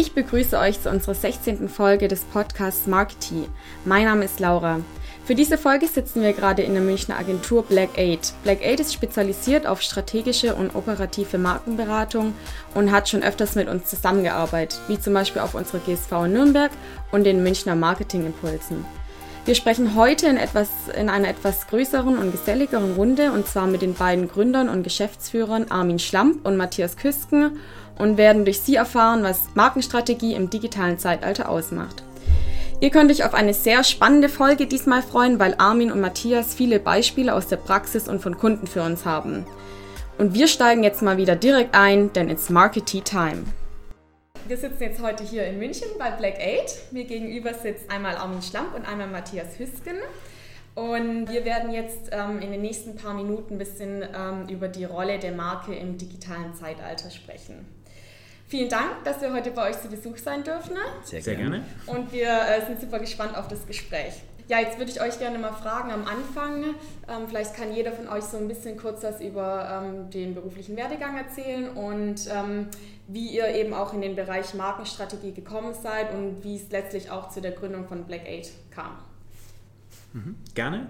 Ich begrüße euch zu unserer 16. Folge des Podcasts Marketing. Mein Name ist Laura. Für diese Folge sitzen wir gerade in der Münchner Agentur Black 8. Black 8 ist spezialisiert auf strategische und operative Markenberatung und hat schon öfters mit uns zusammengearbeitet, wie zum Beispiel auf unserer GSV in Nürnberg und den Münchner Marketingimpulsen. Wir sprechen heute in, etwas, in einer etwas größeren und geselligeren Runde und zwar mit den beiden Gründern und Geschäftsführern Armin Schlamp und Matthias Küsken und werden durch sie erfahren, was Markenstrategie im digitalen Zeitalter ausmacht. Ihr könnt euch auf eine sehr spannende Folge diesmal freuen, weil Armin und Matthias viele Beispiele aus der Praxis und von Kunden für uns haben. Und wir steigen jetzt mal wieder direkt ein, denn it's Marketing Time. Wir sitzen jetzt heute hier in München bei Black 8. Mir gegenüber sitzt einmal Armin Schlamp und einmal Matthias Hüsken. Und wir werden jetzt ähm, in den nächsten paar Minuten ein bisschen ähm, über die Rolle der Marke im digitalen Zeitalter sprechen. Vielen Dank, dass wir heute bei euch zu Besuch sein dürfen. Sehr, Sehr gerne. Und wir äh, sind super gespannt auf das Gespräch. Ja, jetzt würde ich euch gerne mal fragen am Anfang. Ähm, vielleicht kann jeder von euch so ein bisschen kurz was über ähm, den beruflichen Werdegang erzählen und ähm, wie ihr eben auch in den Bereich Markenstrategie gekommen seid und wie es letztlich auch zu der Gründung von Black 8 kam. Mhm, gerne.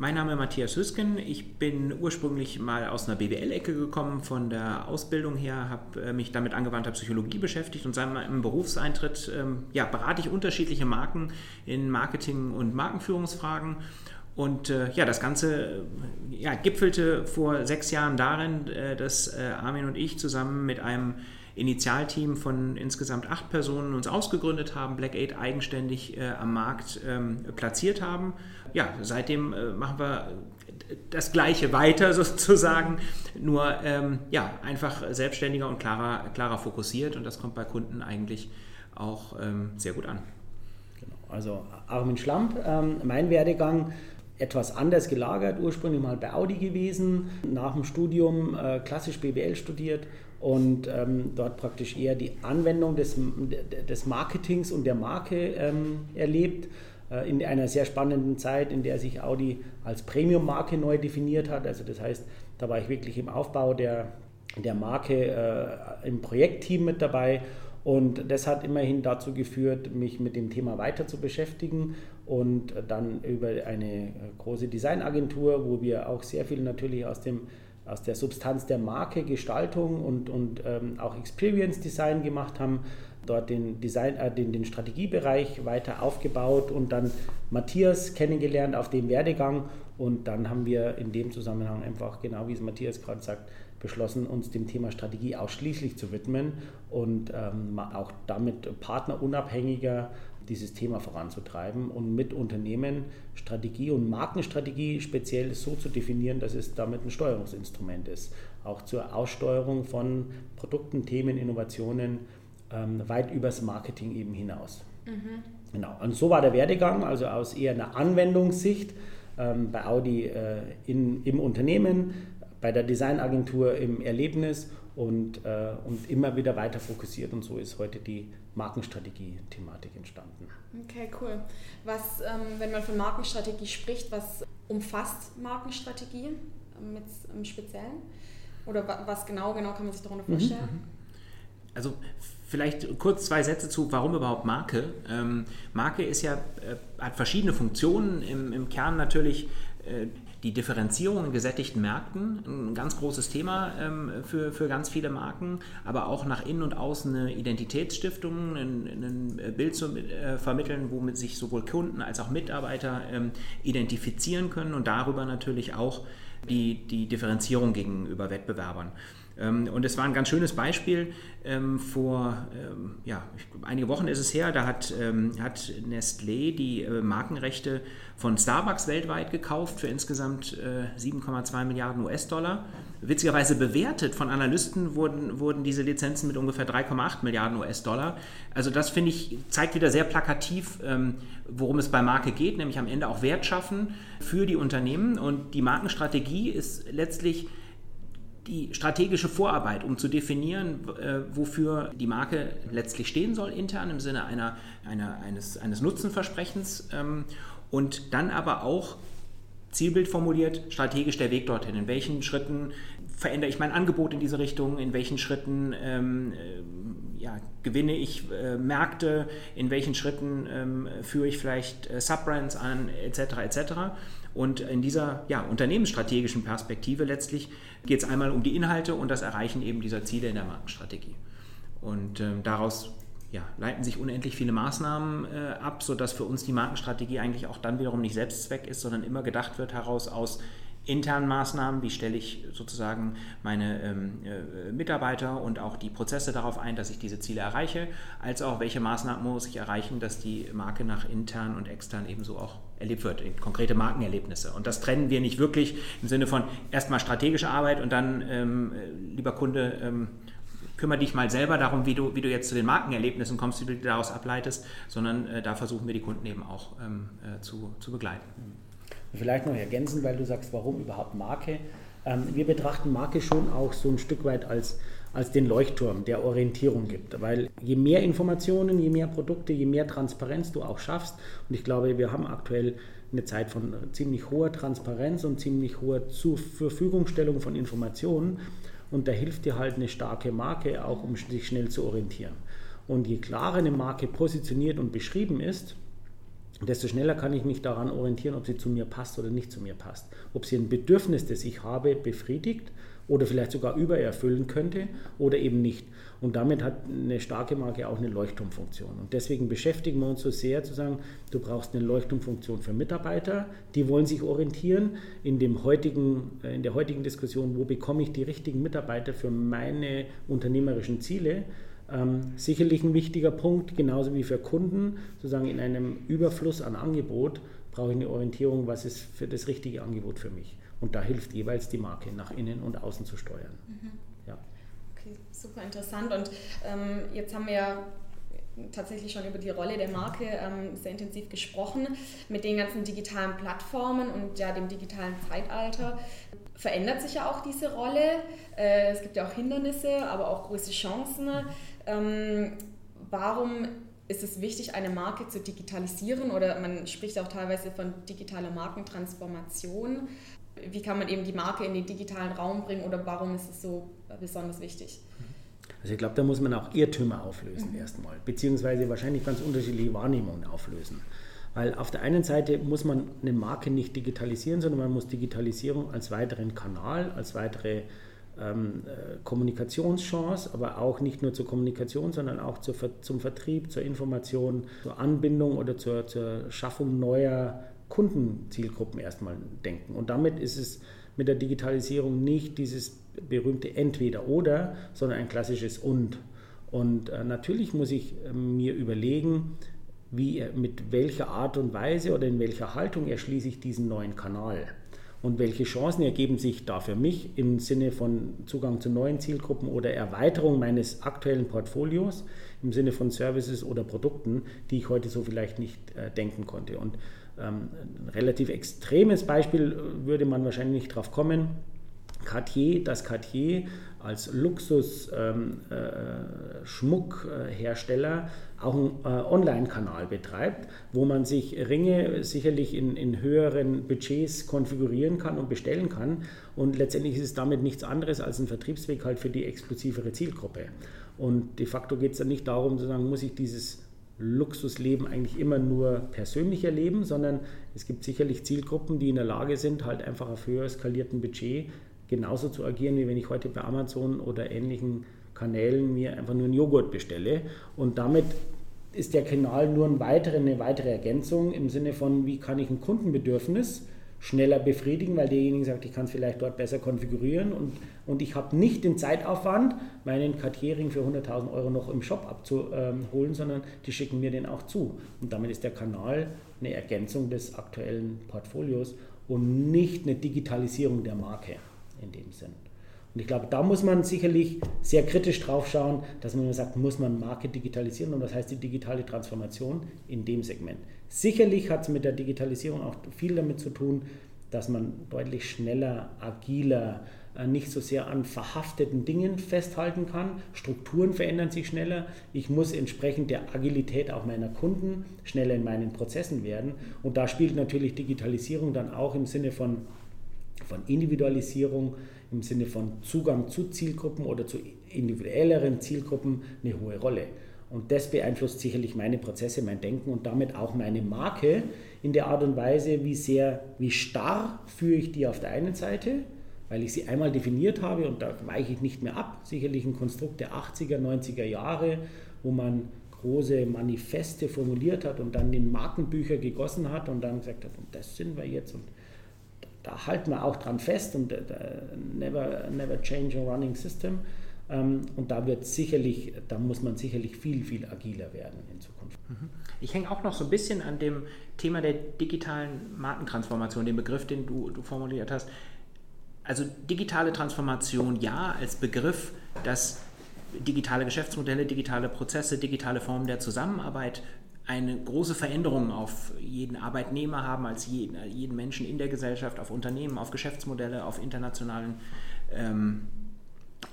Mein Name ist Matthias Hüsken. Ich bin ursprünglich mal aus einer BWL-Ecke gekommen, von der Ausbildung her, habe äh, mich damit angewandter Psychologie beschäftigt und seit meinem Berufseintritt ähm, ja, berate ich unterschiedliche Marken in Marketing- und Markenführungsfragen. Und äh, ja, das Ganze äh, ja, gipfelte vor sechs Jahren darin, äh, dass äh, Armin und ich zusammen mit einem Initialteam von insgesamt acht Personen uns ausgegründet haben, Black Eight eigenständig äh, am Markt ähm, platziert haben. Ja, seitdem äh, machen wir das Gleiche weiter sozusagen, nur ähm, ja, einfach selbstständiger und klarer, klarer fokussiert und das kommt bei Kunden eigentlich auch ähm, sehr gut an. Genau. Also Armin Schlamp, ähm, mein Werdegang etwas anders gelagert, ursprünglich mal bei Audi gewesen, nach dem Studium äh, klassisch BWL studiert und ähm, dort praktisch eher die Anwendung des, des Marketings und der Marke ähm, erlebt. Äh, in einer sehr spannenden Zeit, in der sich Audi als Premium-Marke neu definiert hat. Also das heißt, da war ich wirklich im Aufbau der, der Marke äh, im Projektteam mit dabei. Und das hat immerhin dazu geführt, mich mit dem Thema weiter zu beschäftigen und dann über eine große Designagentur, wo wir auch sehr viel natürlich aus dem aus der Substanz der Marke, Gestaltung und, und ähm, auch Experience Design gemacht haben, dort den, Design, äh, den, den Strategiebereich weiter aufgebaut und dann Matthias kennengelernt auf dem Werdegang und dann haben wir in dem Zusammenhang einfach, genau wie es Matthias gerade sagt, beschlossen, uns dem Thema Strategie ausschließlich zu widmen und ähm, auch damit partnerunabhängiger dieses Thema voranzutreiben und mit Unternehmen Strategie und Markenstrategie speziell so zu definieren, dass es damit ein Steuerungsinstrument ist. Auch zur Aussteuerung von Produkten, Themen, Innovationen ähm, weit übers Marketing eben hinaus. Mhm. Genau. Und so war der Werdegang, also aus eher einer Anwendungssicht ähm, bei Audi äh, in, im Unternehmen, bei der Designagentur im Erlebnis und, äh, und immer wieder weiter fokussiert. Und so ist heute die Markenstrategie-Thematik entstanden. Okay, cool. Was, ähm, wenn man von Markenstrategie spricht, was umfasst Markenstrategie ähm, mit, im Speziellen? Oder was genau, genau kann man sich darunter mhm, vorstellen? Mhm. Also vielleicht kurz zwei Sätze zu, warum überhaupt Marke. Ähm, Marke ist ja, äh, hat verschiedene Funktionen. Im, im Kern natürlich äh, die Differenzierung in gesättigten Märkten, ein ganz großes Thema ähm, für, für ganz viele Marken, aber auch nach innen und außen eine Identitätsstiftung, ein, ein Bild zu äh, vermitteln, womit sich sowohl Kunden als auch Mitarbeiter ähm, identifizieren können und darüber natürlich auch die, die Differenzierung gegenüber Wettbewerbern. Ähm, und es war ein ganz schönes Beispiel. Ähm, vor ähm, ja, einige Wochen ist es her, da hat, hat Nestlé die äh, Markenrechte von Starbucks weltweit gekauft für insgesamt 7,2 äh, Milliarden US-Dollar. Witzigerweise bewertet von Analysten wurden, wurden diese Lizenzen mit ungefähr 3,8 Milliarden US-Dollar. Also das finde ich, zeigt wieder sehr plakativ, worum es bei Marke geht, nämlich am Ende auch Wert schaffen für die Unternehmen. Und die Markenstrategie ist letztlich die strategische Vorarbeit, um zu definieren, äh, wofür die Marke letztlich stehen soll, intern im Sinne einer, einer, eines, eines Nutzenversprechens ähm, und dann aber auch Zielbild formuliert, strategisch der Weg dorthin. In welchen Schritten verändere ich mein Angebot in diese Richtung? In welchen Schritten ähm, äh, ja, gewinne ich äh, Märkte? In welchen Schritten ähm, führe ich vielleicht äh, Subbrands an, etc. etc. Und in dieser ja, unternehmensstrategischen Perspektive letztlich geht es einmal um die Inhalte und das Erreichen eben dieser Ziele in der Markenstrategie. Und ähm, daraus ja, leiten sich unendlich viele Maßnahmen äh, ab, sodass für uns die Markenstrategie eigentlich auch dann wiederum nicht Selbstzweck ist, sondern immer gedacht wird heraus aus internen Maßnahmen, wie stelle ich sozusagen meine ähm, äh, Mitarbeiter und auch die Prozesse darauf ein, dass ich diese Ziele erreiche, als auch welche Maßnahmen muss ich erreichen, dass die Marke nach intern und extern ebenso auch erlebt wird, konkrete Markenerlebnisse. Und das trennen wir nicht wirklich im Sinne von erstmal strategische Arbeit und dann, ähm, äh, lieber Kunde, ähm, kümmere dich mal selber darum, wie du, wie du jetzt zu den Markenerlebnissen kommst, wie du daraus ableitest, sondern äh, da versuchen wir die Kunden eben auch ähm, äh, zu, zu begleiten. Vielleicht noch ergänzen, weil du sagst, warum überhaupt Marke? Ähm, wir betrachten Marke schon auch so ein Stück weit als, als den Leuchtturm, der Orientierung gibt. Weil je mehr Informationen, je mehr Produkte, je mehr Transparenz du auch schaffst, und ich glaube, wir haben aktuell eine Zeit von ziemlich hoher Transparenz und ziemlich hoher Zur Verfügungstellung von Informationen, und da hilft dir halt eine starke Marke auch, um sich schnell zu orientieren. Und je klarer eine Marke positioniert und beschrieben ist, desto schneller kann ich mich daran orientieren, ob sie zu mir passt oder nicht zu mir passt. Ob sie ein Bedürfnis, das ich habe, befriedigt oder vielleicht sogar übererfüllen könnte oder eben nicht. Und damit hat eine starke Marke auch eine Leuchtturmfunktion. Und deswegen beschäftigen wir uns so sehr zu sagen, du brauchst eine Leuchtturmfunktion für Mitarbeiter, die wollen sich orientieren in, dem heutigen, äh, in der heutigen Diskussion, wo bekomme ich die richtigen Mitarbeiter für meine unternehmerischen Ziele. Ähm, sicherlich ein wichtiger Punkt, genauso wie für Kunden, sozusagen in einem Überfluss an Angebot brauche ich eine Orientierung, was ist für das richtige Angebot für mich. Und da hilft jeweils die Marke, nach innen und außen zu steuern. Mhm. Ja. Okay, super interessant. Und ähm, jetzt haben wir ja tatsächlich schon über die Rolle der Marke ähm, sehr intensiv gesprochen. Mit den ganzen digitalen Plattformen und ja dem digitalen Zeitalter verändert sich ja auch diese Rolle. Äh, es gibt ja auch Hindernisse, aber auch große Chancen. Ähm, warum ist es wichtig, eine Marke zu digitalisieren oder man spricht auch teilweise von digitaler Markentransformation wie kann man eben die Marke in den digitalen Raum bringen oder warum ist es so besonders wichtig? Also ich glaube, da muss man auch Irrtümer auflösen mhm. erstmal, beziehungsweise wahrscheinlich ganz unterschiedliche Wahrnehmungen auflösen. Weil auf der einen Seite muss man eine Marke nicht digitalisieren, sondern man muss Digitalisierung als weiteren Kanal, als weitere ähm, äh, Kommunikationschance, aber auch nicht nur zur Kommunikation, sondern auch zur, zum Vertrieb, zur Information, zur Anbindung oder zur, zur Schaffung neuer Kundenzielgruppen erstmal denken. Und damit ist es mit der Digitalisierung nicht dieses berühmte Entweder-Oder, sondern ein klassisches Und. Und äh, natürlich muss ich äh, mir überlegen, wie, äh, mit welcher Art und Weise oder in welcher Haltung erschließe ich diesen neuen Kanal. Und welche Chancen ergeben sich da für mich im Sinne von Zugang zu neuen Zielgruppen oder Erweiterung meines aktuellen Portfolios im Sinne von Services oder Produkten, die ich heute so vielleicht nicht äh, denken konnte. Und ein relativ extremes Beispiel äh, würde man wahrscheinlich nicht drauf kommen. Cartier, das Cartier als Luxus-Schmuckhersteller ähm, äh, auch einen äh, Online-Kanal betreibt, wo man sich Ringe sicherlich in, in höheren Budgets konfigurieren kann und bestellen kann. Und letztendlich ist es damit nichts anderes als ein Vertriebsweg halt für die exklusivere Zielgruppe. Und de facto geht es dann nicht darum zu sagen, muss ich dieses Luxusleben eigentlich immer nur persönlich erleben, sondern es gibt sicherlich Zielgruppen, die in der Lage sind, halt einfach auf höher skalierten Budget genauso zu agieren, wie wenn ich heute bei Amazon oder ähnlichen Kanälen mir einfach nur einen Joghurt bestelle. Und damit ist der Kanal nur ein weitere, eine weitere Ergänzung im Sinne von, wie kann ich ein Kundenbedürfnis schneller befriedigen, weil derjenige sagt, ich kann es vielleicht dort besser konfigurieren und, und ich habe nicht den Zeitaufwand, meinen Cartiering für 100.000 Euro noch im Shop abzuholen, sondern die schicken mir den auch zu. Und damit ist der Kanal eine Ergänzung des aktuellen Portfolios und nicht eine Digitalisierung der Marke in dem Sinn. Und ich glaube, da muss man sicherlich sehr kritisch drauf schauen, dass man sagt, muss man Marke digitalisieren und was heißt die digitale Transformation in dem Segment. Sicherlich hat es mit der Digitalisierung auch viel damit zu tun, dass man deutlich schneller, agiler, äh, nicht so sehr an verhafteten Dingen festhalten kann. Strukturen verändern sich schneller. Ich muss entsprechend der Agilität auch meiner Kunden schneller in meinen Prozessen werden. Und da spielt natürlich Digitalisierung dann auch im Sinne von, von Individualisierung, im Sinne von Zugang zu Zielgruppen oder zu individuelleren Zielgruppen eine hohe Rolle. Und das beeinflusst sicherlich meine Prozesse, mein Denken und damit auch meine Marke in der Art und Weise, wie sehr, wie starr führe ich die auf der einen Seite weil ich sie einmal definiert habe und da weiche ich nicht mehr ab. Sicherlich ein Konstrukt der 80er, 90er Jahre, wo man große Manifeste formuliert hat und dann in Markenbücher gegossen hat und dann gesagt hat, und das sind wir jetzt und da halten wir auch dran fest und uh, never, never change a running system. Ähm, und da wird sicherlich, da muss man sicherlich viel, viel agiler werden in Zukunft. Mhm. Ich hänge auch noch so ein bisschen an dem Thema der digitalen Markentransformation, dem Begriff, den du, du formuliert hast also digitale Transformation ja als Begriff, dass digitale Geschäftsmodelle, digitale Prozesse, digitale Formen der Zusammenarbeit eine große Veränderung auf jeden Arbeitnehmer haben, als jeden, jeden Menschen in der Gesellschaft, auf Unternehmen, auf Geschäftsmodelle, auf internationalen ähm,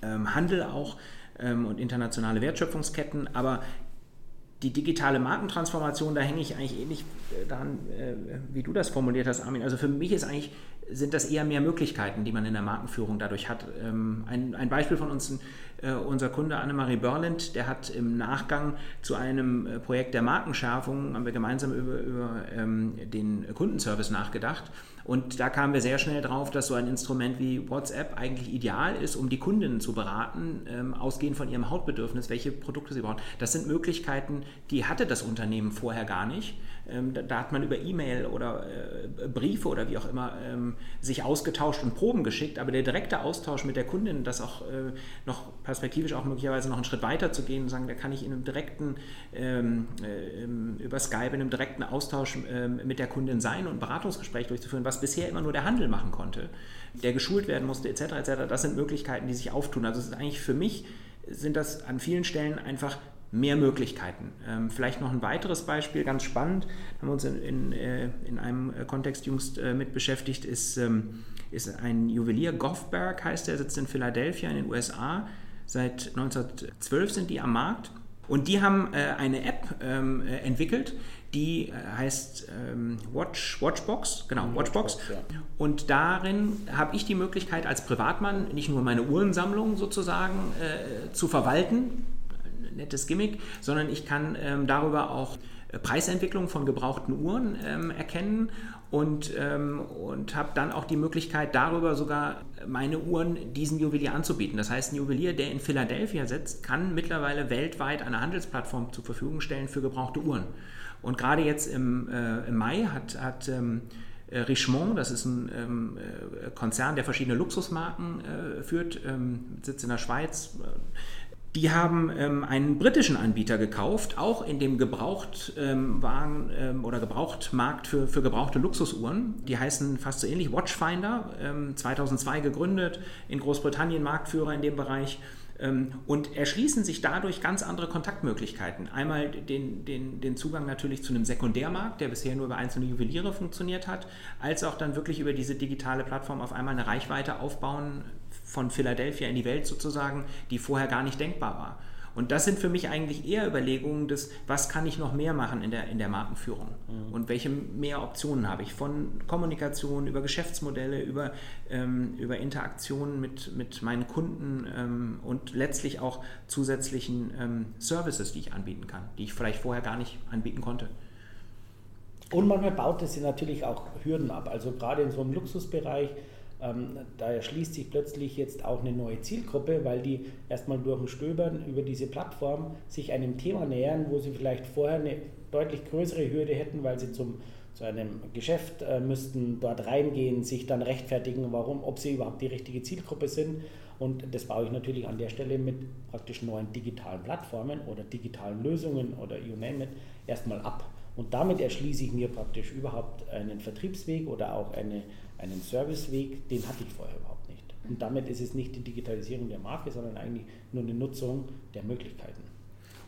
ähm, Handel auch ähm, und internationale Wertschöpfungsketten. Aber die digitale Markentransformation, da hänge ich eigentlich ähnlich äh, daran, äh, wie du das formuliert hast, Armin. Also für mich ist eigentlich sind das eher mehr Möglichkeiten, die man in der Markenführung dadurch hat. Ähm, ein, ein Beispiel von uns, äh, unser Kunde Annemarie Börland, der hat im Nachgang zu einem äh, Projekt der Markenschärfung, haben wir gemeinsam über, über ähm, den Kundenservice nachgedacht. Und da kamen wir sehr schnell drauf, dass so ein Instrument wie WhatsApp eigentlich ideal ist, um die Kundinnen zu beraten, ähm, ausgehend von ihrem Hautbedürfnis, welche Produkte sie brauchen. Das sind Möglichkeiten, die hatte das Unternehmen vorher gar nicht. Ähm, da, da, hat man über E-Mail oder äh, Briefe oder wie auch immer ähm, sich ausgetauscht und Proben geschickt, aber der direkte Austausch mit der Kundin, das auch äh, noch perspektivisch auch möglicherweise noch einen Schritt weiter zu gehen und sagen, da kann ich in einem direkten, ähm, äh, über Skype, in einem direkten Austausch ähm, mit der Kundin sein und ein Beratungsgespräch durchzuführen, was bisher immer nur der Handel machen konnte, der geschult werden musste, etc., etc., das sind Möglichkeiten, die sich auftun. Also es ist eigentlich für mich, sind das an vielen Stellen einfach mehr Möglichkeiten. Ähm, vielleicht noch ein weiteres Beispiel, ganz spannend, haben wir uns in, in, äh, in einem äh, Kontext jüngst äh, mit beschäftigt, ist, ähm, ist ein Juwelier, Goffberg heißt der, sitzt in Philadelphia in den USA. Seit 1912 sind die am Markt und die haben äh, eine App ähm, äh, entwickelt, die äh, heißt ähm, Watch, Watchbox, genau, Watchbox. Watchbox ja. Und darin habe ich die Möglichkeit als Privatmann nicht nur meine Uhrensammlung sozusagen zu verwalten, nettes Gimmick, sondern ich kann ähm, darüber auch äh, Preisentwicklung von gebrauchten Uhren ähm, erkennen und, ähm, und habe dann auch die Möglichkeit, darüber sogar meine Uhren diesem Juwelier anzubieten. Das heißt, ein Juwelier, der in Philadelphia sitzt, kann mittlerweile weltweit eine Handelsplattform zur Verfügung stellen für gebrauchte Uhren. Und gerade jetzt im, äh, im Mai hat, hat ähm, äh, Richemont, das ist ein ähm, äh, Konzern, der verschiedene Luxusmarken äh, führt, ähm, sitzt in der Schweiz, die haben ähm, einen britischen Anbieter gekauft, auch in dem Gebrauchtwagen ähm, ähm, oder Gebrauchtmarkt für, für gebrauchte Luxusuhren. Die heißen fast so ähnlich Watchfinder, ähm, 2002 gegründet, in Großbritannien Marktführer in dem Bereich ähm, und erschließen sich dadurch ganz andere Kontaktmöglichkeiten. Einmal den, den, den Zugang natürlich zu einem Sekundärmarkt, der bisher nur über einzelne Juweliere funktioniert hat, als auch dann wirklich über diese digitale Plattform auf einmal eine Reichweite aufbauen von Philadelphia in die Welt sozusagen, die vorher gar nicht denkbar war. Und das sind für mich eigentlich eher Überlegungen des, was kann ich noch mehr machen in der, in der Markenführung mhm. und welche mehr Optionen habe ich von Kommunikation über Geschäftsmodelle, über, ähm, über Interaktionen mit, mit meinen Kunden ähm, und letztlich auch zusätzlichen ähm, Services, die ich anbieten kann, die ich vielleicht vorher gar nicht anbieten konnte. Und manchmal baut es natürlich auch Hürden ab. Also gerade in so einem Luxusbereich ähm, da erschließt sich plötzlich jetzt auch eine neue Zielgruppe, weil die erstmal durch ein Stöbern über diese Plattform sich einem Thema nähern, wo sie vielleicht vorher eine deutlich größere Hürde hätten, weil sie zum, zu einem Geschäft äh, müssten, dort reingehen, sich dann rechtfertigen, warum, ob sie überhaupt die richtige Zielgruppe sind. Und das baue ich natürlich an der Stelle mit praktisch neuen digitalen Plattformen oder digitalen Lösungen oder you name it erstmal ab. Und damit erschließe ich mir praktisch überhaupt einen Vertriebsweg oder auch eine einen Serviceweg, den hatte ich vorher überhaupt nicht. Und damit ist es nicht die Digitalisierung der Marke, sondern eigentlich nur eine Nutzung der Möglichkeiten.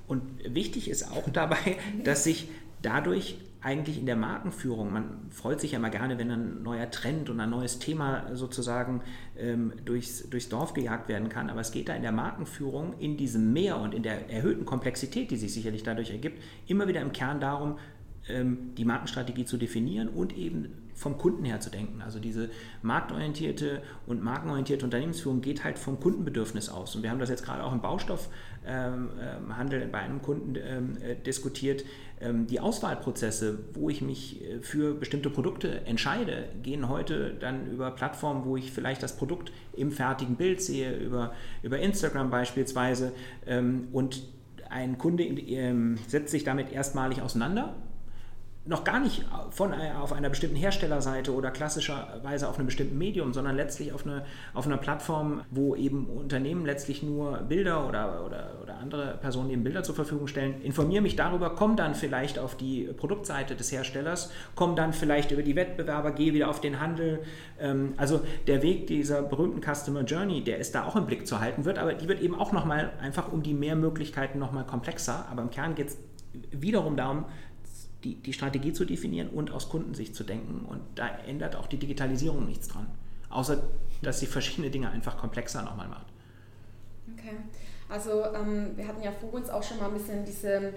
Und wichtig ist auch dabei, dass sich dadurch eigentlich in der Markenführung, man freut sich ja immer gerne, wenn ein neuer Trend und ein neues Thema sozusagen ähm, durchs, durchs Dorf gejagt werden kann, aber es geht da in der Markenführung, in diesem Mehr und in der erhöhten Komplexität, die sich sicherlich dadurch ergibt, immer wieder im Kern darum, ähm, die Markenstrategie zu definieren und eben vom Kunden her zu denken. Also diese marktorientierte und markenorientierte Unternehmensführung geht halt vom Kundenbedürfnis aus. Und wir haben das jetzt gerade auch im Baustoffhandel bei einem Kunden ähm, äh, diskutiert. Ähm, die Auswahlprozesse, wo ich mich äh, für bestimmte Produkte entscheide, gehen heute dann über Plattformen, wo ich vielleicht das Produkt im fertigen Bild sehe, über, über Instagram beispielsweise. Ähm, und ein Kunde setzt sich damit erstmalig auseinander noch gar nicht von, auf einer bestimmten Herstellerseite oder klassischerweise auf einem bestimmten Medium, sondern letztlich auf, eine, auf einer Plattform, wo eben Unternehmen letztlich nur Bilder oder, oder, oder andere Personen eben Bilder zur Verfügung stellen. Informiere mich darüber, komme dann vielleicht auf die Produktseite des Herstellers, komme dann vielleicht über die Wettbewerber, gehe wieder auf den Handel. Ähm, also der Weg dieser berühmten Customer Journey, der ist da auch im Blick zu halten wird, aber die wird eben auch nochmal einfach um die mehr Möglichkeiten nochmal komplexer. Aber im Kern geht es wiederum darum, die, die Strategie zu definieren und aus Kundensicht zu denken. Und da ändert auch die Digitalisierung nichts dran. Außer, dass sie verschiedene Dinge einfach komplexer nochmal macht. Okay. Also ähm, wir hatten ja vor uns auch schon mal ein bisschen diese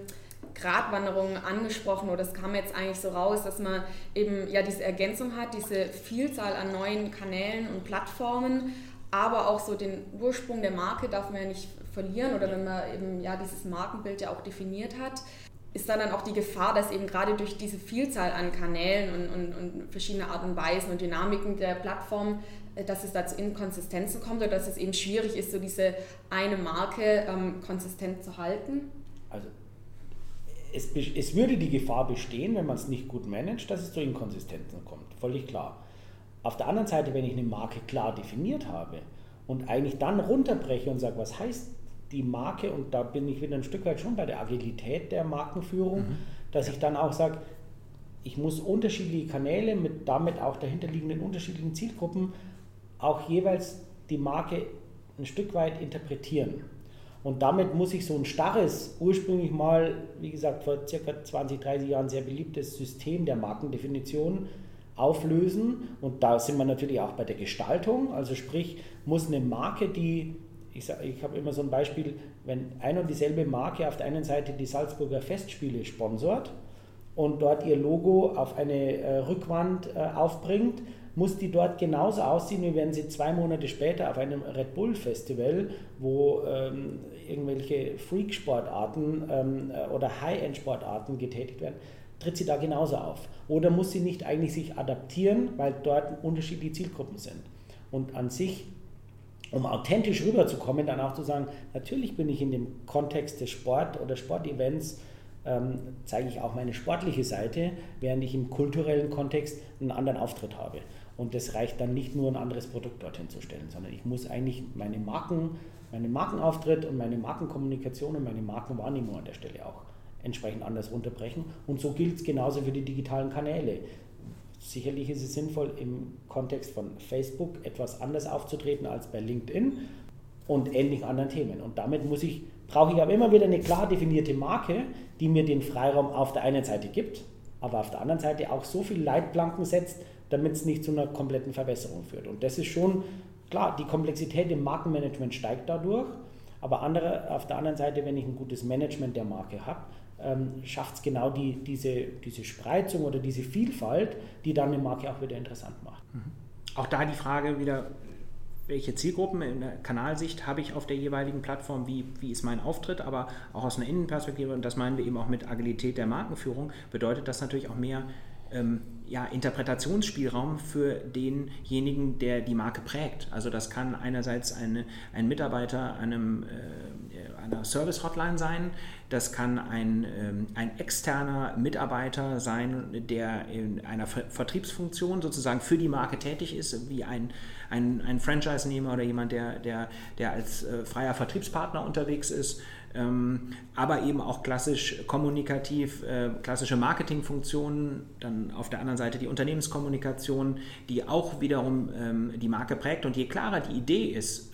Gratwanderung angesprochen oder es kam jetzt eigentlich so raus, dass man eben ja diese Ergänzung hat, diese Vielzahl an neuen Kanälen und Plattformen, aber auch so den Ursprung der Marke darf man ja nicht verlieren oder wenn man eben ja dieses Markenbild ja auch definiert hat ist da dann auch die Gefahr, dass eben gerade durch diese Vielzahl an Kanälen und, und, und verschiedene Arten und Weisen und Dynamiken der Plattform, äh, dass es da zu Inkonsistenzen kommt oder dass es eben schwierig ist, so diese eine Marke ähm, konsistent zu halten? Also es, es würde die Gefahr bestehen, wenn man es nicht gut managt, dass es zu Inkonsistenzen kommt. Völlig klar. Auf der anderen Seite, wenn ich eine Marke klar definiert habe und eigentlich dann runterbreche und sage, was heißt die Marke, und da bin ich wieder ein Stück weit schon bei der Agilität der Markenführung, mhm. dass ich dann auch sage, ich muss unterschiedliche Kanäle mit damit auch dahinterliegenden unterschiedlichen Zielgruppen auch jeweils die Marke ein Stück weit interpretieren. Und damit muss ich so ein starres, ursprünglich mal, wie gesagt, vor circa 20, 30 Jahren sehr beliebtes System der Markendefinition auflösen. Und da sind wir natürlich auch bei der Gestaltung. Also sprich, muss eine Marke, die ich, ich habe immer so ein Beispiel, wenn ein und dieselbe Marke auf der einen Seite die Salzburger Festspiele sponsort und dort ihr Logo auf eine äh, Rückwand äh, aufbringt, muss die dort genauso aussehen, wie wenn sie zwei Monate später auf einem Red Bull Festival, wo ähm, irgendwelche Freak-Sportarten ähm, äh, oder High-End-Sportarten getätigt werden, tritt sie da genauso auf. Oder muss sie nicht eigentlich sich adaptieren, weil dort unterschiedliche Zielgruppen sind. Und an sich um authentisch rüberzukommen, dann auch zu sagen, natürlich bin ich in dem Kontext des Sport oder Sportevents, ähm, zeige ich auch meine sportliche Seite, während ich im kulturellen Kontext einen anderen Auftritt habe. Und das reicht dann nicht nur ein anderes Produkt dorthin zu stellen, sondern ich muss eigentlich meine Marken, meinen Markenauftritt und meine Markenkommunikation und meine Markenwahrnehmung an der Stelle auch entsprechend anders runterbrechen. Und so gilt es genauso für die digitalen Kanäle. Sicherlich ist es sinnvoll, im Kontext von Facebook etwas anders aufzutreten als bei LinkedIn und ähnlichen anderen Themen. Und damit muss ich, brauche ich aber immer wieder eine klar definierte Marke, die mir den Freiraum auf der einen Seite gibt, aber auf der anderen Seite auch so viele Leitplanken setzt, damit es nicht zu einer kompletten Verbesserung führt. Und das ist schon klar, die Komplexität im Markenmanagement steigt dadurch, aber andere, auf der anderen Seite, wenn ich ein gutes Management der Marke habe, ähm, schafft es genau die, diese, diese Spreizung oder diese Vielfalt, die dann eine Marke auch wieder interessant macht. Mhm. Auch da die Frage wieder, welche Zielgruppen in der Kanalsicht habe ich auf der jeweiligen Plattform, wie, wie ist mein Auftritt, aber auch aus einer Innenperspektive, und das meinen wir eben auch mit Agilität der Markenführung, bedeutet das natürlich auch mehr ähm, ja, Interpretationsspielraum für denjenigen, der die Marke prägt. Also das kann einerseits eine, ein Mitarbeiter einem, äh, einer Service-Hotline sein, das kann ein, ähm, ein externer Mitarbeiter sein, der in einer Ver Vertriebsfunktion sozusagen für die Marke tätig ist, wie ein, ein, ein Franchise-Nehmer oder jemand, der, der, der als äh, freier Vertriebspartner unterwegs ist ähm, aber eben auch klassisch kommunikativ, äh, klassische Marketingfunktionen, dann auf der anderen Seite die Unternehmenskommunikation, die auch wiederum ähm, die Marke prägt. Und je klarer die Idee ist,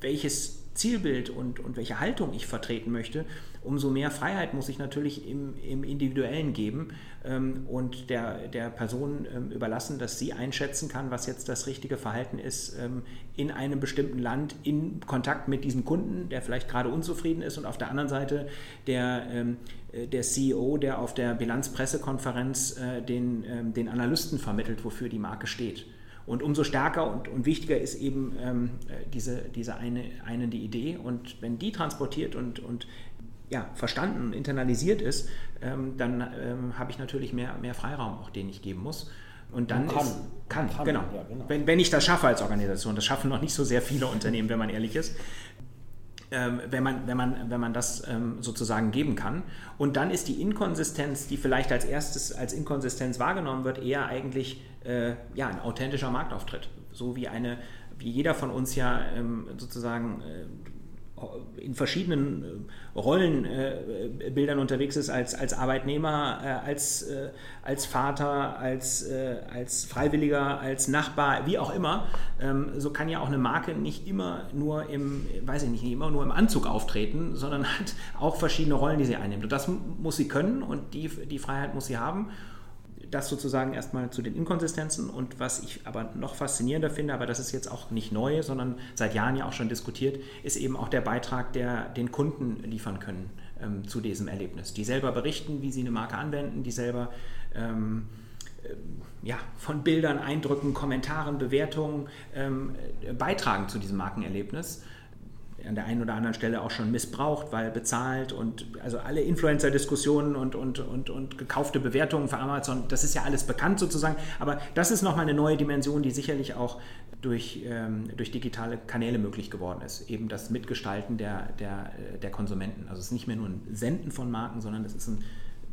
welches Zielbild und, und welche Haltung ich vertreten möchte, umso mehr Freiheit muss ich natürlich im, im Individuellen geben ähm, und der, der Person ähm, überlassen, dass sie einschätzen kann, was jetzt das richtige Verhalten ist ähm, in einem bestimmten Land, in Kontakt mit diesem Kunden, der vielleicht gerade unzufrieden ist und auf der anderen Seite der, ähm, äh, der CEO, der auf der Bilanzpressekonferenz äh, den, ähm, den Analysten vermittelt, wofür die Marke steht. Und umso stärker und, und wichtiger ist eben ähm, äh, diese, diese eine, eine die Idee. Und wenn die transportiert und, und ja, verstanden, internalisiert ist, ähm, dann ähm, habe ich natürlich mehr, mehr Freiraum, auch den ich geben muss. Und dann kann. Ist, kann, kann genau. Ja, genau. Wenn, wenn ich das schaffe als Organisation, das schaffen noch nicht so sehr viele Unternehmen, wenn man ehrlich ist. Ähm, wenn, man, wenn, man, wenn man das ähm, sozusagen geben kann. Und dann ist die Inkonsistenz, die vielleicht als erstes als Inkonsistenz wahrgenommen wird, eher eigentlich äh, ja, ein authentischer Marktauftritt. So wie eine, wie jeder von uns ja ähm, sozusagen äh, in verschiedenen äh, Rollenbildern unterwegs ist, als, als Arbeitnehmer, äh, als, äh, als Vater, als, als Freiwilliger, als Nachbar, wie auch immer, ähm, so kann ja auch eine Marke nicht immer nur im, weiß ich nicht, nicht immer nur im Anzug auftreten, sondern hat auch verschiedene Rollen, die sie einnimmt. Und das muss sie können und die, die Freiheit muss sie haben das sozusagen erstmal zu den Inkonsistenzen und was ich aber noch faszinierender finde, aber das ist jetzt auch nicht neu, sondern seit Jahren ja auch schon diskutiert, ist eben auch der Beitrag, der den Kunden liefern können ähm, zu diesem Erlebnis. Die selber berichten, wie sie eine Marke anwenden, die selber ähm, äh, ja, von Bildern, Eindrücken, Kommentaren, Bewertungen ähm, beitragen zu diesem Markenerlebnis an der einen oder anderen Stelle auch schon missbraucht, weil bezahlt und also alle Influencer-Diskussionen und, und, und, und gekaufte Bewertungen für Amazon, das ist ja alles bekannt sozusagen. Aber das ist nochmal eine neue Dimension, die sicherlich auch durch, ähm, durch digitale Kanäle möglich geworden ist. Eben das Mitgestalten der, der, der Konsumenten. Also es ist nicht mehr nur ein Senden von Marken, sondern es ist ein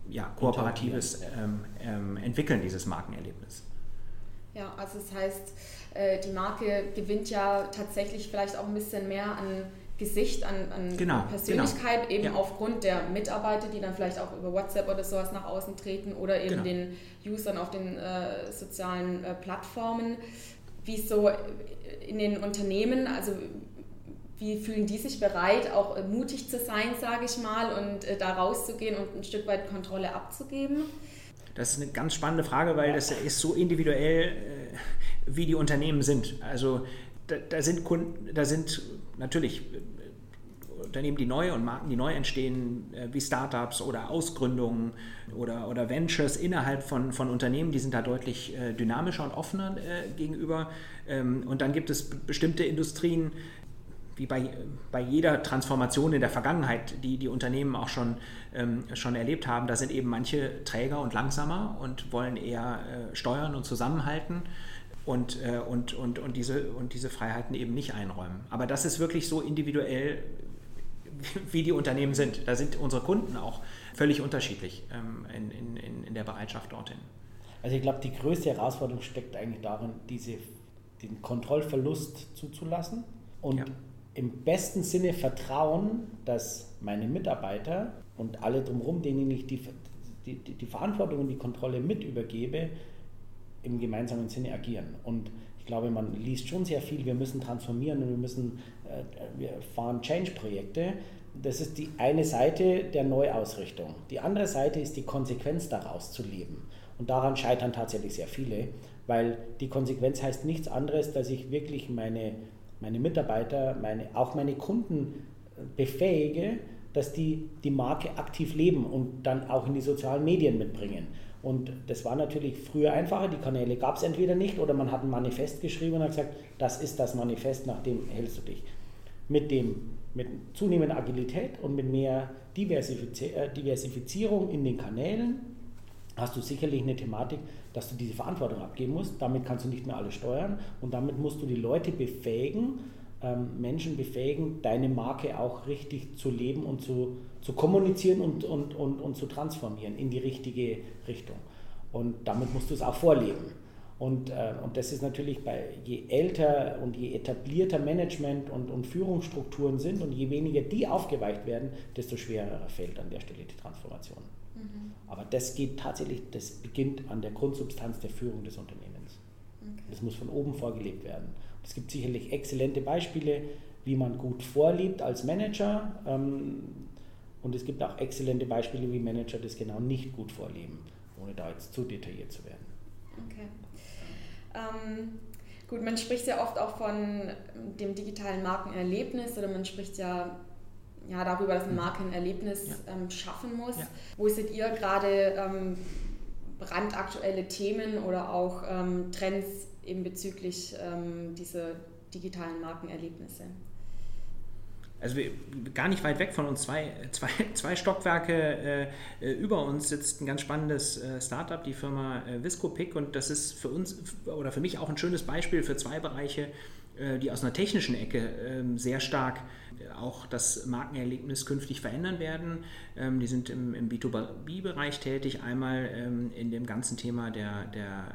ja, kooperatives ähm, ähm, Entwickeln dieses Markenerlebnisses. Ja, also das heißt, äh, die Marke gewinnt ja tatsächlich vielleicht auch ein bisschen mehr an Gesicht, an, an genau, Persönlichkeit, genau. eben ja. aufgrund der Mitarbeiter, die dann vielleicht auch über WhatsApp oder sowas nach außen treten oder eben genau. den Usern auf den äh, sozialen äh, Plattformen. Wie so in den Unternehmen, also wie fühlen die sich bereit, auch äh, mutig zu sein, sage ich mal, und äh, da rauszugehen und ein Stück weit Kontrolle abzugeben? Das ist eine ganz spannende Frage, weil das ist so individuell, äh, wie die Unternehmen sind. Also da, da sind Kunden, da sind natürlich äh, Unternehmen, die neu und Marken, die neu entstehen, äh, wie Startups oder Ausgründungen oder, oder Ventures innerhalb von, von Unternehmen, die sind da deutlich äh, dynamischer und offener gegenüber. Ähm, und dann gibt es bestimmte Industrien, wie bei, bei jeder Transformation in der Vergangenheit, die die Unternehmen auch schon, ähm, schon erlebt haben, da sind eben manche träger und langsamer und wollen eher äh, steuern und zusammenhalten und, äh, und, und, und, diese, und diese Freiheiten eben nicht einräumen. Aber das ist wirklich so individuell, wie die Unternehmen sind. Da sind unsere Kunden auch völlig unterschiedlich ähm, in, in, in der Bereitschaft dorthin. Also ich glaube, die größte Herausforderung steckt eigentlich darin, diese, den Kontrollverlust zuzulassen und ja. im besten Sinne vertrauen, dass meine Mitarbeiter und alle drumherum, denen ich die, die, die Verantwortung und die Kontrolle mit übergebe, im gemeinsamen Sinne agieren. Und ich glaube, man liest schon sehr viel, wir müssen transformieren und wir müssen, äh, wir fahren Change-Projekte. Das ist die eine Seite der Neuausrichtung. Die andere Seite ist die Konsequenz daraus zu leben. Und daran scheitern tatsächlich sehr viele, weil die Konsequenz heißt nichts anderes, dass ich wirklich meine, meine Mitarbeiter, meine, auch meine Kunden äh, befähige, dass die die Marke aktiv leben und dann auch in die sozialen Medien mitbringen. Und das war natürlich früher einfacher. Die Kanäle gab es entweder nicht oder man hat ein Manifest geschrieben und hat gesagt, das ist das Manifest, nach dem hältst du dich. Mit, dem, mit zunehmender Agilität und mit mehr äh, Diversifizierung in den Kanälen hast du sicherlich eine Thematik, dass du diese Verantwortung abgeben musst. Damit kannst du nicht mehr alles steuern und damit musst du die Leute befähigen, Menschen befähigen, deine Marke auch richtig zu leben und zu, zu kommunizieren und, und, und, und zu transformieren in die richtige Richtung. Und damit musst du es auch vorleben. Und, äh, und das ist natürlich bei je älter und je etablierter Management und, und Führungsstrukturen sind und je weniger die aufgeweicht werden, desto schwerer fällt an der Stelle die Transformation. Mhm. Aber das geht tatsächlich, das beginnt an der Grundsubstanz der Führung des Unternehmens. Okay. Das muss von oben vorgelebt werden. Es gibt sicherlich exzellente Beispiele. wie man gut vorlebt als Manager. Ähm, und es gibt auch exzellente Beispiele, wie Manager das genau nicht gut vorleben, ohne da jetzt zu detailliert zu werden. Okay. Ähm, gut, man spricht ja oft auch von dem digitalen Markenerlebnis oder man spricht ja, ja darüber, dass ein mhm. Markenerlebnis ja. ähm, schaffen muss. Ja. Wo seht ihr gerade ähm, brandaktuelle Themen oder auch ähm, Trends eben bezüglich ähm, dieser digitalen Markenerlebnisse? also gar nicht weit weg von uns, zwei, zwei, zwei Stockwerke äh, äh, über uns sitzt ein ganz spannendes äh, Startup, die Firma äh, ViscoPick und das ist für uns oder für mich auch ein schönes Beispiel für zwei Bereiche, äh, die aus einer technischen Ecke ähm, sehr stark äh, auch das Markenerlebnis künftig verändern werden. Ähm, die sind im, im B2B-Bereich tätig, einmal ähm, in dem ganzen Thema der, der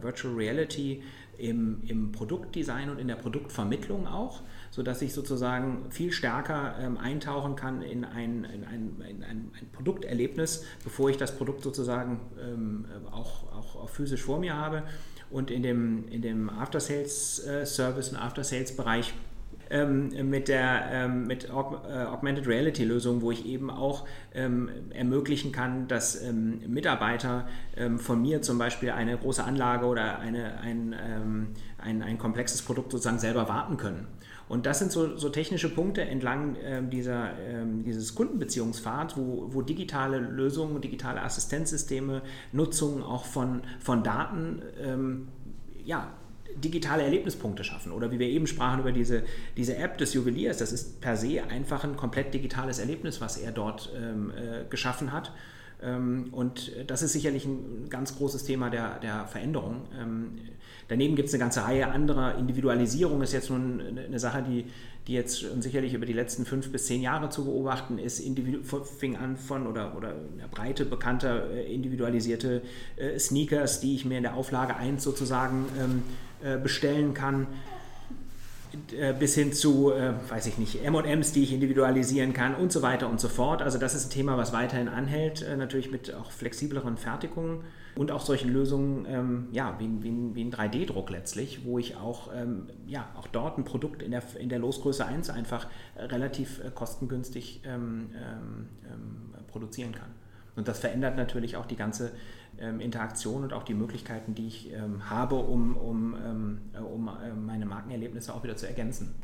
Virtual Reality im, im Produktdesign und in der Produktvermittlung auch sodass ich sozusagen viel stärker ähm, eintauchen kann in ein, in, ein, in ein, ein, Produkterlebnis, bevor ich das Produkt sozusagen ähm, auch, auch, physisch vor mir habe. Und in dem, in dem After-Sales-Service äh, und After-Sales-Bereich ähm, mit der ähm, mit Aug äh, Augmented Reality Lösung, wo ich eben auch ähm, ermöglichen kann, dass ähm, Mitarbeiter ähm, von mir zum Beispiel eine große Anlage oder eine, ein, ähm, ein, ein komplexes Produkt sozusagen selber warten können. Und das sind so, so technische Punkte entlang ähm, dieser, ähm, dieses Kundenbeziehungspfads, wo, wo digitale Lösungen, digitale Assistenzsysteme, Nutzung auch von, von Daten, ähm, ja, digitale Erlebnispunkte schaffen. Oder wie wir eben sprachen über diese, diese App des Juweliers, das ist per se einfach ein komplett digitales Erlebnis, was er dort ähm, äh, geschaffen hat. Ähm, und das ist sicherlich ein ganz großes Thema der, der Veränderung. Ähm, daneben gibt es eine ganze Reihe anderer. Individualisierung ist jetzt nun eine Sache, die, die jetzt sicherlich über die letzten fünf bis zehn Jahre zu beobachten ist. Individu fing an von oder, oder eine breite, bekannte, äh, individualisierte äh, Sneakers, die ich mir in der Auflage 1 sozusagen ähm, äh, bestellen kann bis hin zu, äh, weiß ich nicht, MMs, die ich individualisieren kann und so weiter und so fort. Also das ist ein Thema, was weiterhin anhält, äh, natürlich mit auch flexibleren Fertigungen und auch solchen Lösungen, ähm, ja, wie, wie, wie ein 3D-Druck letztlich, wo ich auch, ähm, ja, auch dort ein Produkt in der, in der Losgröße 1 einfach relativ äh, kostengünstig ähm, ähm, ähm, produzieren kann. Und das verändert natürlich auch die ganze ähm, Interaktion und auch die Möglichkeiten, die ich ähm, habe, um, um, ähm, äh, um äh, meine Markenerlebnisse auch wieder zu ergänzen.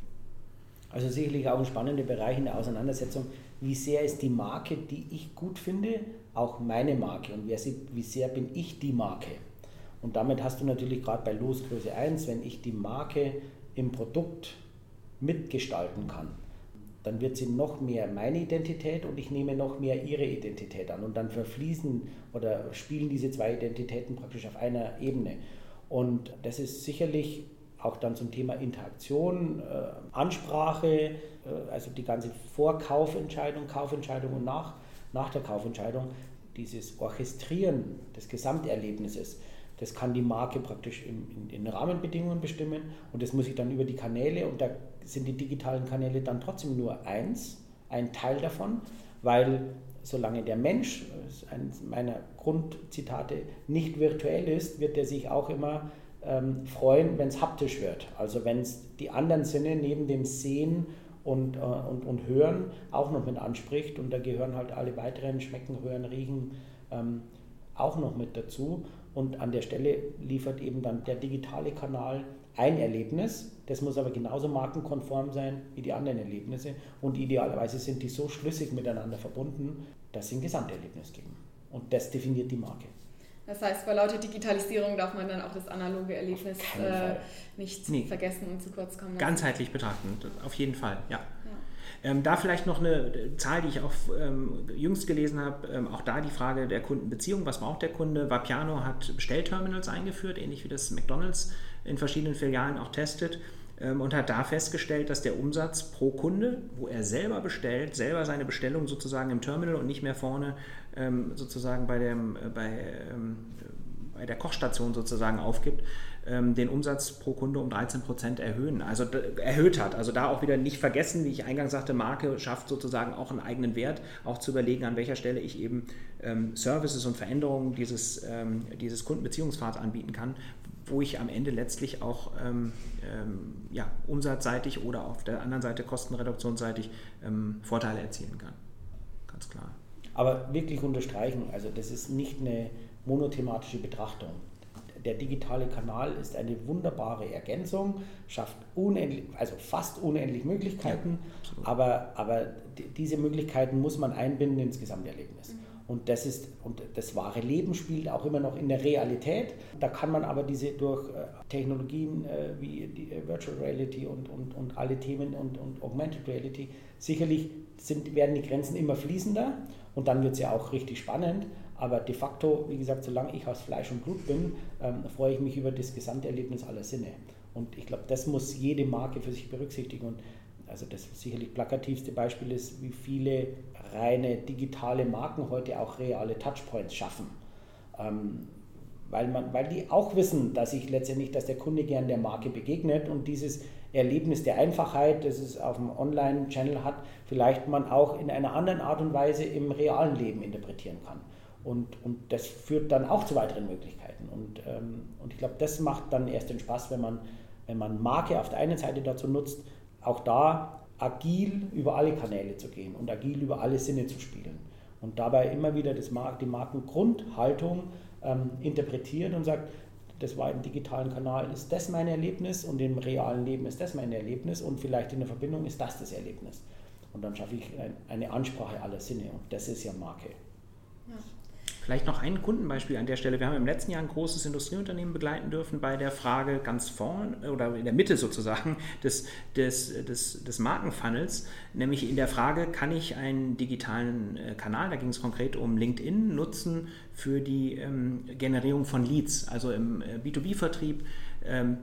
Also sicherlich auch ein spannender Bereich in der Auseinandersetzung, wie sehr ist die Marke, die ich gut finde, auch meine Marke und wie sehr bin ich die Marke. Und damit hast du natürlich gerade bei Losgröße 1, wenn ich die Marke im Produkt mitgestalten kann, dann wird sie noch mehr meine Identität und ich nehme noch mehr ihre Identität an. Und dann verfließen oder spielen diese zwei Identitäten praktisch auf einer Ebene. Und das ist sicherlich auch dann zum Thema Interaktion, äh, Ansprache, äh, also die ganze Vorkaufentscheidung, Kaufentscheidung und nach, nach der Kaufentscheidung, dieses Orchestrieren des Gesamterlebnisses das kann die Marke praktisch in, in, in, Rahmenbedingungen bestimmen und das muss ich dann über die Kanäle und da sind die digitalen Kanäle dann trotzdem nur eins, ein Teil davon, weil solange der Mensch, das ist eines meiner Grundzitate, nicht virtuell ist, wird er sich auch immer ähm, freuen, wenn es haptisch wird. Also wenn es die anderen Sinne neben dem Sehen und, äh, und, und Hören auch noch mit anspricht und da gehören halt alle weiteren Schmecken, Hören, Riechen ähm, auch noch mit dazu. Und an der Stelle liefert eben dann der digitale Kanal ein Erlebnis. Das muss aber genauso markenkonform sein wie die anderen Erlebnisse. Und idealerweise sind die so schlüssig miteinander verbunden, dass sie ein Gesamterlebnis geben. Und das definiert die Marke. Das heißt, vor lauter Digitalisierung darf man dann auch das analoge Erlebnis äh, nicht nee. vergessen und zu kurz kommen. Ganzheitlich betrachten, auf jeden Fall, ja. Ähm, da vielleicht noch eine Zahl, die ich auch ähm, jüngst gelesen habe, ähm, auch da die Frage der Kundenbeziehung. Was braucht der Kunde? Vapiano hat Bestellterminals eingeführt, ähnlich wie das McDonalds in verschiedenen Filialen auch testet ähm, und hat da festgestellt, dass der Umsatz pro Kunde, wo er selber bestellt, selber seine Bestellung sozusagen im Terminal und nicht mehr vorne ähm, sozusagen bei, dem, äh, bei, ähm, bei der Kochstation sozusagen aufgibt, ähm, den Umsatz pro Kunde um 13 Prozent erhöhen, also erhöht hat. Also da auch wieder nicht vergessen, wie ich eingangs sagte, Marke schafft sozusagen auch einen eigenen Wert, auch zu überlegen, an welcher Stelle ich eben ähm, Services und Veränderungen dieses, ähm, dieses Kundenbeziehungspfads anbieten kann, wo ich am Ende letztlich auch ähm, ähm, ja, umsatzseitig oder auf der anderen Seite kostenreduktionsseitig ähm, Vorteile erzielen kann. Ganz klar. Aber wirklich unterstreichen, also das ist nicht eine monothematische Betrachtung. Der digitale Kanal ist eine wunderbare Ergänzung, schafft unendlich, also fast unendlich Möglichkeiten, ja, aber, aber diese Möglichkeiten muss man einbinden ins Gesamterlebnis. Mhm. Und das ist, und das wahre Leben spielt auch immer noch in der Realität. Da kann man aber diese durch äh, Technologien äh, wie die äh, Virtual Reality und, und, und alle Themen und, und Augmented Reality, sicherlich sind, werden die Grenzen immer fließender und dann wird es ja auch richtig spannend. Aber de facto, wie gesagt, solange ich aus Fleisch und Blut bin, ähm, freue ich mich über das Gesamterlebnis aller Sinne. Und ich glaube, das muss jede Marke für sich berücksichtigen. Und also das sicherlich plakativste Beispiel ist, wie viele reine digitale Marken heute auch reale Touchpoints schaffen. Ähm, weil, man, weil die auch wissen, dass ich letztendlich, dass der Kunde gern der Marke begegnet und dieses Erlebnis der Einfachheit, das es auf dem Online-Channel hat, vielleicht man auch in einer anderen Art und Weise im realen Leben interpretieren kann. Und, und das führt dann auch zu weiteren Möglichkeiten. Und, ähm, und ich glaube, das macht dann erst den Spaß, wenn man, wenn man Marke auf der einen Seite dazu nutzt, auch da agil über alle Kanäle zu gehen und agil über alle Sinne zu spielen. Und dabei immer wieder das Mark, die Markengrundhaltung ähm, interpretiert und sagt, das war im digitalen Kanal, ist das mein Erlebnis und im realen Leben ist das mein Erlebnis und vielleicht in der Verbindung ist das das Erlebnis. Und dann schaffe ich eine Ansprache aller Sinne und das ist ja Marke. Ja. Vielleicht noch ein Kundenbeispiel an der Stelle. Wir haben im letzten Jahr ein großes Industrieunternehmen begleiten dürfen bei der Frage ganz vorn oder in der Mitte sozusagen des, des, des, des Markenfunnels, nämlich in der Frage, kann ich einen digitalen äh, Kanal, da ging es konkret um LinkedIn, nutzen für die ähm, Generierung von Leads, also im äh, B2B-Vertrieb. Ähm,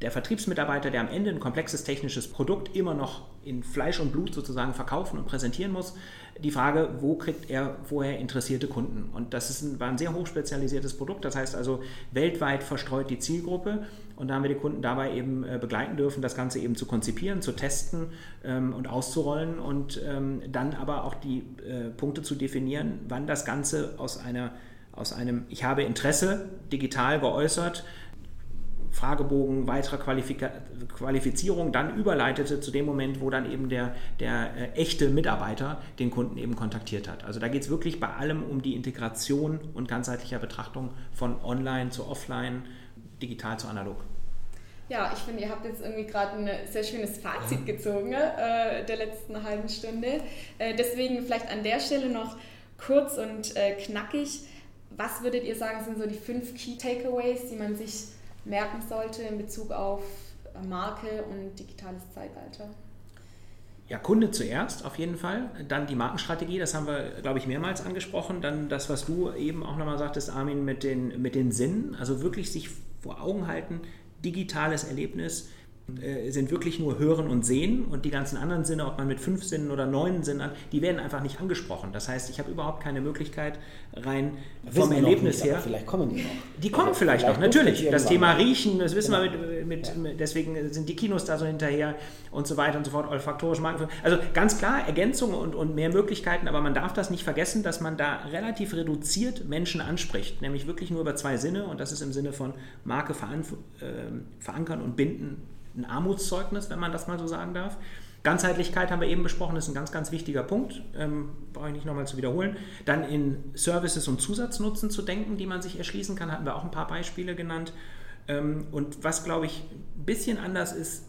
der Vertriebsmitarbeiter, der am Ende ein komplexes technisches Produkt immer noch in Fleisch und Blut sozusagen verkaufen und präsentieren muss, die Frage, wo kriegt er vorher interessierte Kunden? Und das ist ein, war ein sehr hochspezialisiertes Produkt, das heißt also weltweit verstreut die Zielgruppe und da haben wir die Kunden dabei eben äh, begleiten dürfen, das Ganze eben zu konzipieren, zu testen ähm, und auszurollen und ähm, dann aber auch die äh, Punkte zu definieren, wann das Ganze aus einer aus einem Ich habe Interesse digital geäußert Fragebogen weiterer Qualifika Qualifizierung dann überleitete zu dem Moment, wo dann eben der, der äh, echte Mitarbeiter den Kunden eben kontaktiert hat. Also da geht es wirklich bei allem um die Integration und ganzheitlicher Betrachtung von online zu offline, digital zu analog. Ja, ich finde, ihr habt jetzt irgendwie gerade ein sehr schönes Fazit gezogen äh, der letzten halben Stunde. Äh, deswegen vielleicht an der Stelle noch kurz und äh, knackig. Was würdet ihr sagen, sind so die fünf Key Takeaways, die man sich merken sollte in Bezug auf Marke und digitales Zeitalter? Ja, Kunde zuerst auf jeden Fall, dann die Markenstrategie, das haben wir, glaube ich, mehrmals angesprochen, dann das, was du eben auch nochmal sagtest, Armin, mit den, mit den Sinnen, also wirklich sich vor Augen halten, digitales Erlebnis, sind wirklich nur Hören und Sehen und die ganzen anderen Sinne, ob man mit fünf Sinnen oder neun Sinnen hat, die werden einfach nicht angesprochen. Das heißt, ich habe überhaupt keine Möglichkeit rein vom Erlebnis nicht, her. Vielleicht kommen die noch. Die kommen also vielleicht, vielleicht, noch, natürlich. Das Thema Riechen, das wissen genau. wir mit, mit ja. deswegen sind die Kinos da so hinterher und so weiter und so fort, olfaktorisch Markenführung. Also ganz klar, Ergänzungen und, und mehr Möglichkeiten, aber man darf das nicht vergessen, dass man da relativ reduziert Menschen anspricht, nämlich wirklich nur über zwei Sinne und das ist im Sinne von Marke äh, verankern und binden ein Armutszeugnis, wenn man das mal so sagen darf. Ganzheitlichkeit haben wir eben besprochen, ist ein ganz, ganz wichtiger Punkt, ähm, brauche ich nicht nochmal zu wiederholen. Dann in Services und Zusatznutzen zu denken, die man sich erschließen kann, hatten wir auch ein paar Beispiele genannt. Ähm, und was, glaube ich, ein bisschen anders ist,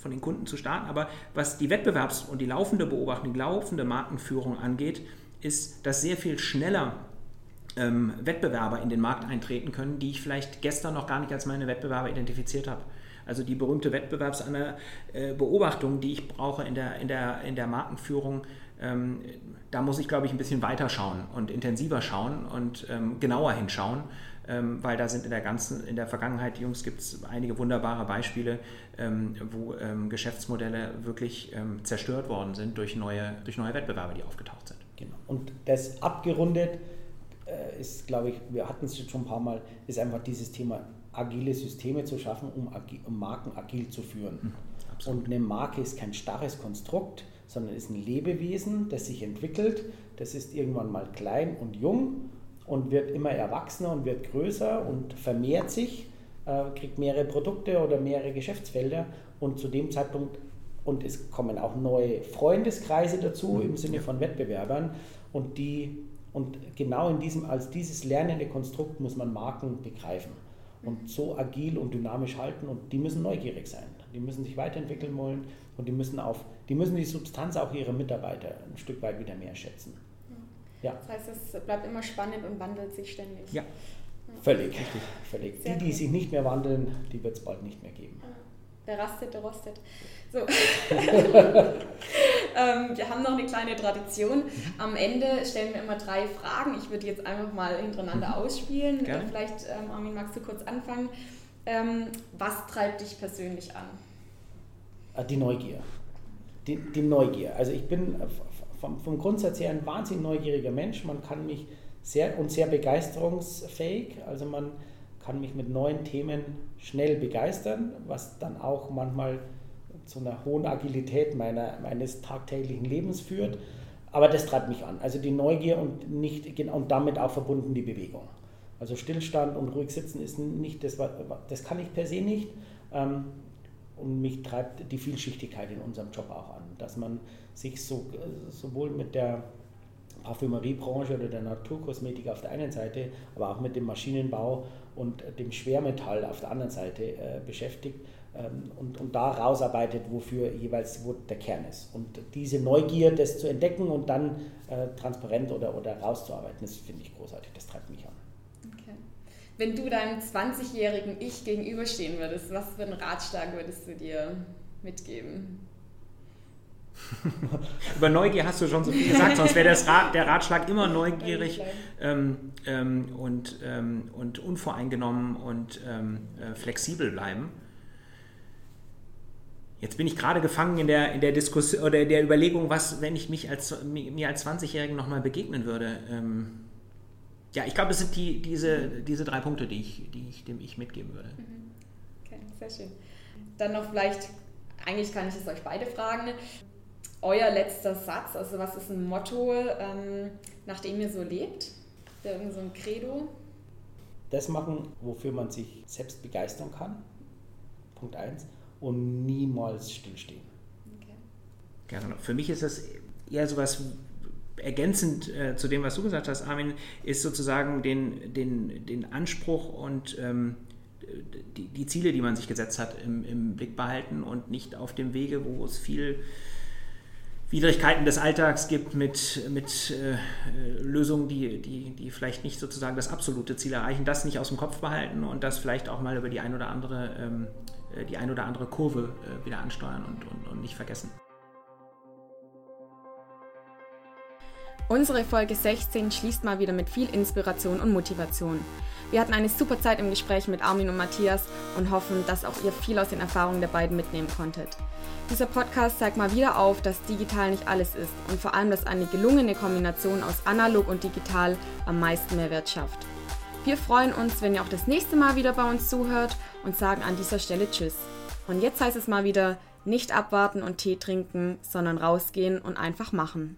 von den Kunden zu starten, aber was die Wettbewerbs- und die laufende Beobachtung, die laufende Markenführung angeht, ist, dass sehr viel schneller ähm, Wettbewerber in den Markt eintreten können, die ich vielleicht gestern noch gar nicht als meine Wettbewerber identifiziert habe. Also die berühmte Wettbewerbsbeobachtung, die ich brauche in der, in der, in der Markenführung, ähm, da muss ich, glaube ich, ein bisschen weiter schauen und intensiver schauen und ähm, genauer hinschauen, ähm, weil da sind in der ganzen, in der Vergangenheit, Jungs, gibt es einige wunderbare Beispiele, ähm, wo ähm, Geschäftsmodelle wirklich ähm, zerstört worden sind durch neue, durch neue Wettbewerber, die aufgetaucht sind. Genau. Und das abgerundet äh, ist, glaube ich, wir hatten es schon ein paar Mal, ist einfach dieses Thema agile Systeme zu schaffen, um, um Marken agil zu führen. Mhm, und eine Marke ist kein starres Konstrukt, sondern ist ein Lebewesen, das sich entwickelt. Das ist irgendwann mal klein und jung und wird immer erwachsener und wird größer und vermehrt sich, äh, kriegt mehrere Produkte oder mehrere Geschäftsfelder und zu dem Zeitpunkt und es kommen auch neue Freundeskreise dazu mhm. im Sinne von Wettbewerbern und die und genau in diesem als dieses lernende Konstrukt muss man Marken begreifen und so agil und dynamisch halten und die müssen neugierig sein. Die müssen sich weiterentwickeln wollen und die müssen auf die müssen die Substanz auch ihrer Mitarbeiter ein Stück weit wieder mehr schätzen. Ja. Das heißt, es bleibt immer spannend und wandelt sich ständig. Ja. Völlig, richtig, völlig. Sehr die, die sich nicht mehr wandeln, die wird es bald nicht mehr geben. Wer rastet, der rostet. So. ähm, wir haben noch eine kleine Tradition. Am Ende stellen wir immer drei Fragen. Ich würde jetzt einfach mal hintereinander mhm. ausspielen. Gerne. Vielleicht, ähm, Armin, magst du kurz anfangen? Ähm, was treibt dich persönlich an? Äh, die Neugier. Die, die Neugier. Also ich bin vom, vom Grundsatz her ein wahnsinnig neugieriger Mensch. Man kann mich sehr und sehr begeisterungsfähig. Also man kann mich mit neuen Themen schnell begeistern, was dann auch manchmal zu einer hohen Agilität meiner, meines tagtäglichen Lebens führt. Aber das treibt mich an. Also die Neugier und, nicht, und damit auch verbunden die Bewegung. Also Stillstand und ruhig sitzen ist nicht das, das kann ich per se nicht. Ähm, und mich treibt die Vielschichtigkeit in unserem Job auch an, dass man sich so, sowohl mit der Parfümeriebranche oder der Naturkosmetik auf der einen Seite, aber auch mit dem Maschinenbau und dem Schwermetall auf der anderen Seite äh, beschäftigt und, und da rausarbeitet, wofür jeweils wo der Kern ist. Und diese Neugier, das zu entdecken und dann äh, transparent oder, oder rauszuarbeiten, das finde ich großartig, das treibt mich an. Okay. Wenn du deinem 20-jährigen Ich gegenüberstehen würdest, was für einen Ratschlag würdest du dir mitgeben? Über Neugier hast du schon so viel gesagt, sonst wäre Rat, der Ratschlag immer neugierig ähm, ähm, und, ähm, und unvoreingenommen und ähm, äh, flexibel bleiben. Jetzt bin ich gerade gefangen in der, in der Diskussion oder der Überlegung, was, wenn ich mich als, mir als 20-Jährigen nochmal begegnen würde. Ähm, ja, ich glaube, es sind die, diese, diese drei Punkte, die ich, die ich dem ich mitgeben würde. Mhm. Okay, sehr schön. Dann noch vielleicht, eigentlich kann ich es euch beide fragen euer letzter Satz? Also was ist ein Motto, ähm, nach dem ihr so lebt? Der irgendwie so ein Credo? Das machen, wofür man sich selbst begeistern kann. Punkt 1. Und niemals stillstehen. Okay. Gerne. Für mich ist das eher so was ergänzend äh, zu dem, was du gesagt hast, Armin, ist sozusagen den, den, den Anspruch und ähm, die, die Ziele, die man sich gesetzt hat, im, im Blick behalten und nicht auf dem Wege, wo es viel Widrigkeiten des Alltags gibt, mit, mit äh, Lösungen, die, die, die vielleicht nicht sozusagen das absolute Ziel erreichen, das nicht aus dem Kopf behalten und das vielleicht auch mal über die ein oder andere, ähm, äh, die ein oder andere Kurve äh, wieder ansteuern und, und, und nicht vergessen. Unsere Folge 16 schließt mal wieder mit viel Inspiration und Motivation. Wir hatten eine super Zeit im Gespräch mit Armin und Matthias und hoffen, dass auch ihr viel aus den Erfahrungen der beiden mitnehmen konntet. Dieser Podcast zeigt mal wieder auf, dass digital nicht alles ist und vor allem, dass eine gelungene Kombination aus analog und digital am meisten Mehrwert schafft. Wir freuen uns, wenn ihr auch das nächste Mal wieder bei uns zuhört und sagen an dieser Stelle Tschüss. Und jetzt heißt es mal wieder, nicht abwarten und Tee trinken, sondern rausgehen und einfach machen.